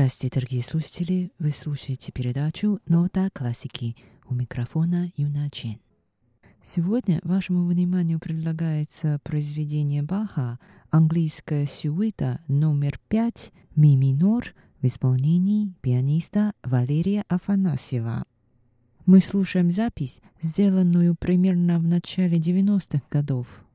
Здравствуйте, дорогие слушатели! Вы слушаете передачу «Нота классики» у микрофона Юна Чен. Сегодня вашему вниманию предлагается произведение Баха «Английская сюита номер 5 ми минор» в исполнении пианиста Валерия Афанасьева. Мы слушаем запись, сделанную примерно в начале 90-х годов.